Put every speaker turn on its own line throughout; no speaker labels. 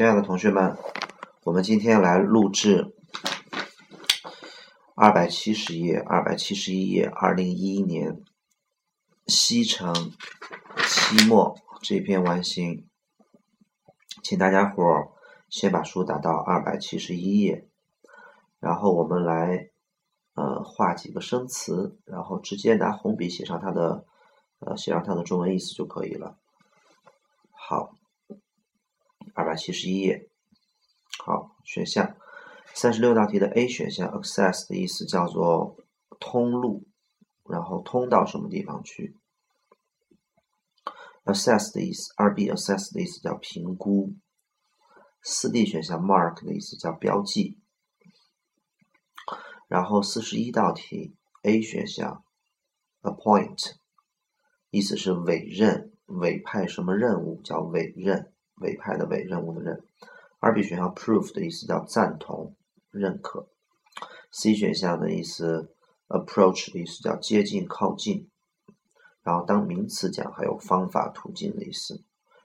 亲爱的同学们，我们今天来录制二百七十页、二百七十一页，二零一一年西城期末这篇完形，请大家伙儿先把书打到二百七十一页，然后我们来呃画几个生词，然后直接拿红笔写上它的呃写上它的中文意思就可以了。好。二百七十一页，好，选项三十六道题的 A 选项，access 的意思叫做通路，然后通到什么地方去？assess 的意思，二 B assess 的意思叫评估。四 D 选项 mark 的意思叫标记。然后四十一道题 A 选项，appoint 意思是委任、委派什么任务叫委任。委派的委，任务的任。二 B 选项 prove 的意思叫赞同、认可。C 选项的意思 approach 的意思叫接近、靠近。然后当名词讲还有方法、途径的意思。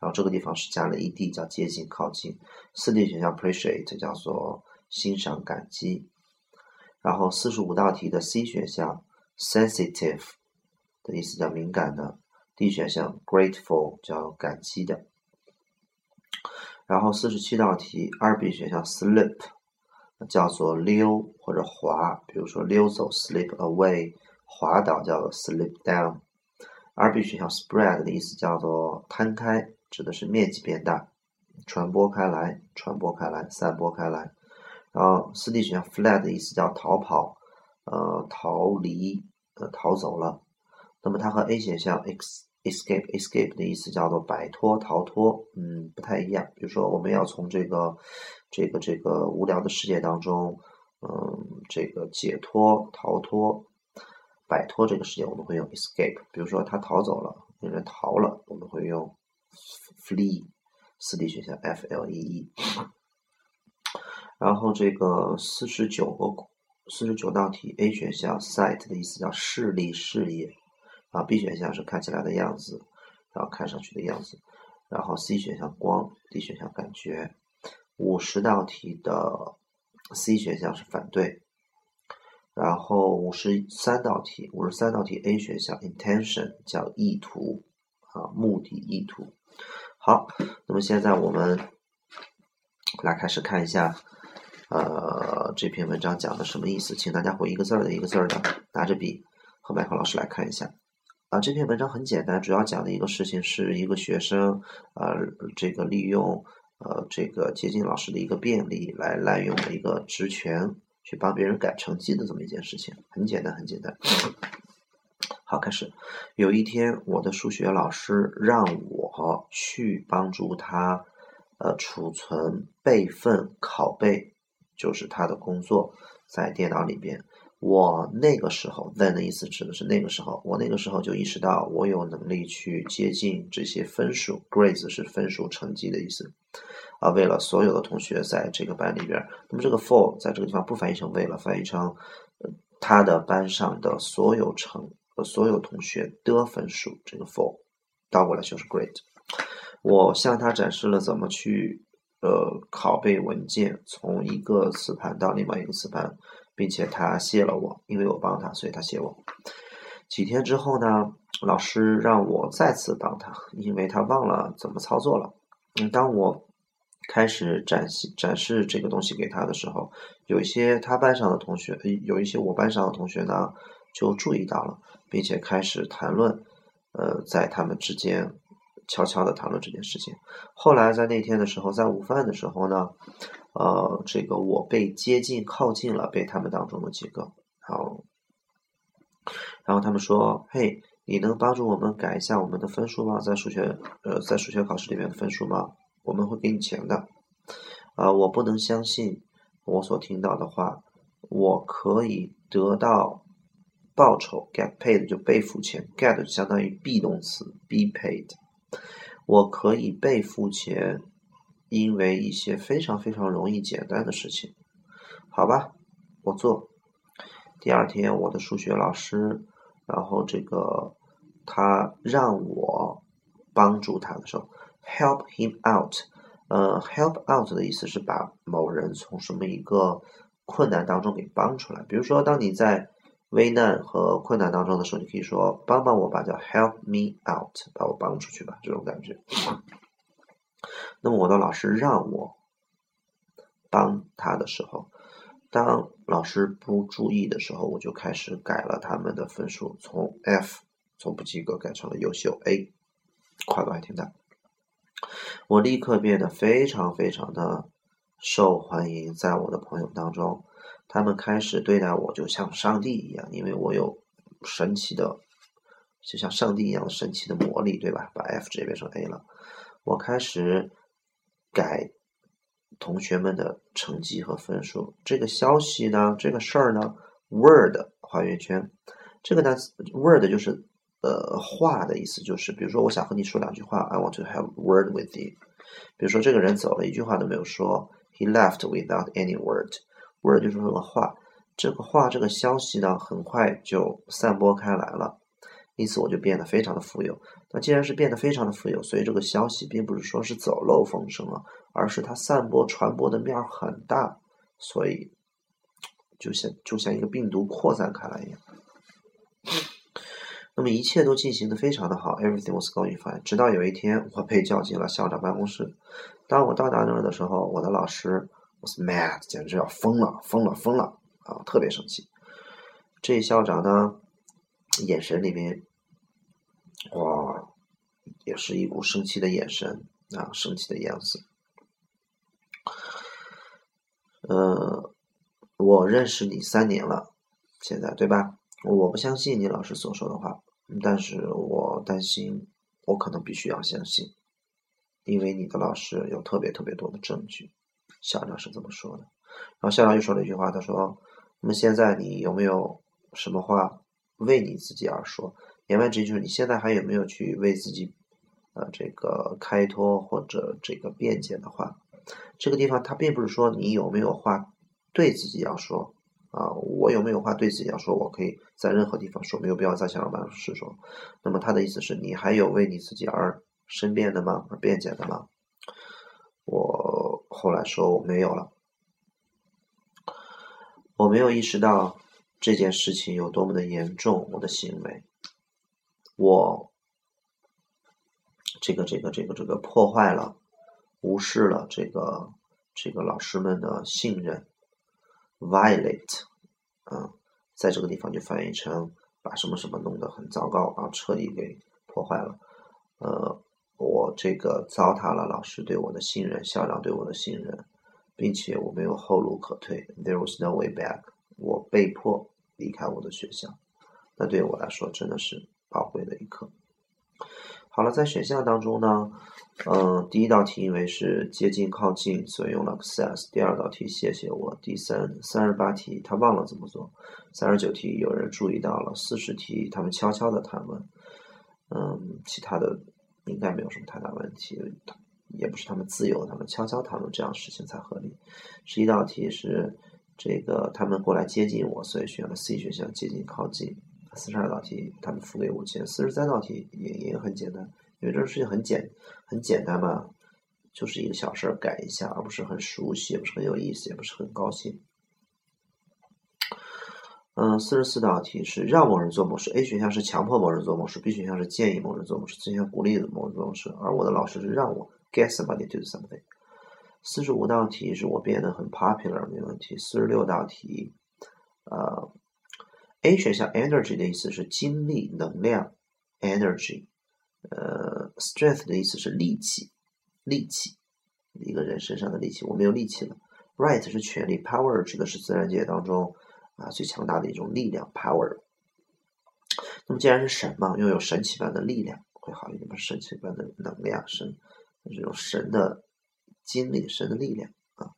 然后这个地方是加了 ed 叫接近、靠近。四 D 选项 appreciate 叫做欣赏、感激。然后四十五道题的 C 选项 sensitive 的意思叫敏感的。D 选项 grateful 叫感激的。然后四十七道题，二 B 选项 slip 叫做溜或者滑，比如说溜走 slip away，滑倒叫做 slip down。二 B 选项 spread 的意思叫做摊开，指的是面积变大，传播开来，传播开来，散播开来。然后四 D 选项 fled 的意思叫逃跑，呃，逃离，呃，逃走了。那么它和 A 选项 x escape escape 的意思叫做摆脱逃脱，嗯，不太一样。比如说，我们要从这个这个这个无聊的世界当中，嗯，这个解脱逃脱摆脱这个世界，我们会用 escape。比如说，他逃走了，有人逃了，我们会用 flee。四 D 选项 F L E E。然后这个四十九个四十九道题 A 选项 sight 的意思叫视力视野。啊，B 选项是看起来的样子，然后看上去的样子，然后 C 选项光，D 选项感觉。五十道题的 C 选项是反对，然后五十三道题，五十三道题 A 选项 intention 叫意图，啊，目的意图。好，那么现在我们来开始看一下，呃，这篇文章讲的什么意思？请大家回一个字儿的一个字儿的，拿着笔和麦克老师来看一下。啊，这篇文章很简单，主要讲的一个事情是一个学生，呃，这个利用呃这个接近老师的一个便利来滥用的一个职权，去帮别人改成绩的这么一件事情，很简单，很简单。好，开始。有一天，我的数学老师让我去帮助他，呃，储存备份拷贝，就是他的工作，在电脑里边。我那个时候，then 的意思指的是那个时候，我那个时候就意识到我有能力去接近这些分数，grades 是分数成绩的意思，啊，为了所有的同学在这个班里边，那么这个 for 在这个地方不翻译成为了，翻译成他的班上的所有成呃所有同学的分数，这个 for 倒过来就是 grade。我向他展示了怎么去呃拷贝文件，从一个磁盘到另外一个磁盘。并且他谢了我，因为我帮他，所以他谢我。几天之后呢，老师让我再次帮他，因为他忘了怎么操作了。嗯，当我开始展示展示这个东西给他的时候，有一些他班上的同学，有一些我班上的同学呢，就注意到了，并且开始谈论，呃，在他们之间悄悄的谈论这件事情。后来在那天的时候，在午饭的时候呢。呃，这个我被接近靠近了，被他们当中的几个，然后，然后他们说：“嘿，你能帮助我们改一下我们的分数吗？在数学，呃，在数学考试里面的分数吗？我们会给你钱的。”啊，我不能相信我所听到的话，我可以得到报酬，get paid 就被付钱，get 相当于 be 动词，be paid，我可以被付钱。因为一些非常非常容易简单的事情，好吧，我做。第二天，我的数学老师，然后这个他让我帮助他的时候，help him out，呃，help out 的意思是把某人从什么一个困难当中给帮出来。比如说，当你在危难和困难当中的时候，你可以说帮帮我吧，叫 help me out，把我帮出去吧，这种感觉。那么我的老师让我帮他的时候，当老师不注意的时候，我就开始改了他们的分数，从 F 从不及格改成了优秀 A，跨度还挺大。我立刻变得非常非常的受欢迎，在我的朋友当中，他们开始对待我就像上帝一样，因为我有神奇的，就像上帝一样神奇的魔力，对吧？把 F 直接变成 A 了。我开始改同学们的成绩和分数。这个消息呢，这个事儿呢，word 画圆圈，这个单词 word 就是。呃，话的意思就是，比如说，我想和你说两句话，I want to have word with you。比如说，这个人走了，一句话都没有说，He left without any word。word 就是说个话，这个话，这个消息呢，很快就散播开来了，因此我就变得非常的富有。那既然是变得非常的富有，所以这个消息并不是说是走漏风声了，而是它散播传播的面很大，所以就像就像一个病毒扩散开来一样。那么一切都进行的非常的好，everything was going fine。直到有一天，我被叫进了校长办公室。当我到达那儿的时候，我的老师 was mad，简直要疯了，疯了，疯了啊！特别生气。这校长呢，眼神里面，哇，也是一股生气的眼神啊，生气的样子。呃，我认识你三年了，现在对吧？我不相信你老师所说的话。但是我担心，我可能必须要相信，因为你的老师有特别特别多的证据。校长是这么说的。然后校长又说了一句话，他说：“那么现在你有没有什么话为你自己而说？言外之意就是你现在还有没有去为自己，呃，这个开脱或者这个辩解的话？这个地方它并不是说你有没有话对自己要说。”啊，我有没有话对自己要说？我可以在任何地方说，没有必要在校长办公室说。那么他的意思是你还有为你自己而申辩的吗？而辩解的吗？我后来说我没有了，我没有意识到这件事情有多么的严重。我的行为，我这个这个这个这个破坏了，无视了这个这个老师们的信任。violate，啊，在这个地方就翻译成把什么什么弄得很糟糕啊，彻底给破坏了。呃，我这个糟蹋了老师对我的信任，校长对我的信任，并且我没有后路可退，there was no way back，我被迫离开我的学校。那对我来说真的是宝贵的一刻。好了，在选项当中呢。嗯，第一道题因为是接近靠近，所以用了 access。第二道题谢谢我。第三三十八题他忘了怎么做。三十九题有人注意到了。四十题他们悄悄的谈论。嗯，其他的应该没有什么太大问题，也不是他们自由，他们悄悄谈论这样事情才合理。十一道题是这个他们过来接近我，所以选了 C 选项接近靠近。四十二道题他们付给五千。四十三道题也也很简单。因为这个事情很简很简单嘛，就是一个小事儿改一下，而不是很熟悉，也不是很有意思，也不是很高兴。嗯，四十四道题是让某人做某事，A 选项是强迫某人做某事，B 选项是建议某人做某事，C 选项鼓励某人做某事，而我的老师是让我 get somebody to do something。四十五道题是我变得很 popular，没问题。四十六道题，呃，A 选项 energy 的意思是精力、能量，energy。呃，strength 的意思是力气，力气，一个人身上的力气。我没有力气了。right 是权力，power 指的是自然界当中啊最强大的一种力量，power。那么既然是神嘛，拥有神奇般的力量会好一点，不是神奇般的能量，神这种神的精力，神的力量啊。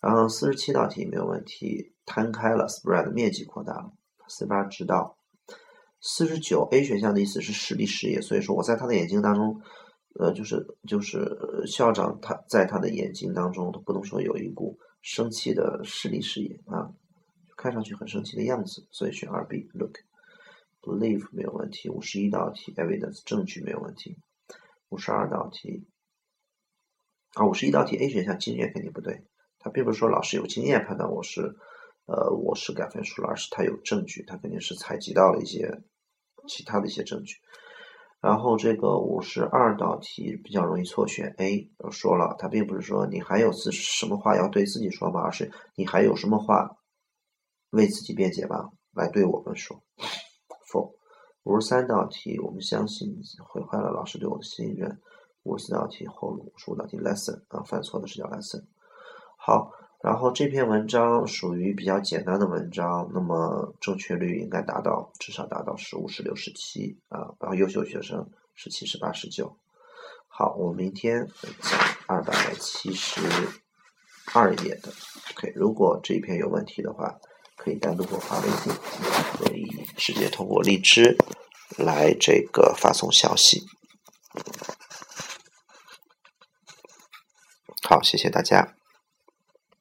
然后四十七道题没有问题，摊开了，spread 面积扩大了，四八知道。四十九 A 选项的意思是视力视野，所以说我在他的眼睛当中，呃，就是就是校长他在他的眼睛当中，都不能说有一股生气的视力视野啊，看上去很生气的样子，所以选二 B look believe 没有问题。五十一道题 evidence 证据没有问题。五十二道题啊，五十一道题 A 选项经验肯定不对，他并不是说老师有经验判断我是，呃，我是改分数了，而是他有证据，他肯定是采集到了一些其他的一些证据。然后这个五十二道题比较容易错选 A，我说了，他并不是说你还有自什么话要对自己说吗？而是你还有什么话为自己辩解吧？来对我们说。否。五十三道题，我们相信毁坏了老师对我的信任。五十四道题后五十五道题 lesson 啊，犯错的是叫 lesson。好，然后这篇文章属于比较简单的文章，那么正确率应该达到至少达到十五、十六、十七啊，然后优秀学生十七、十八、十九。好，我明天讲二百七十二页的。OK，如果这一篇有问题的话，可以单独给我发微信，可以直接通过荔枝来这个发送消息。好，谢谢大家。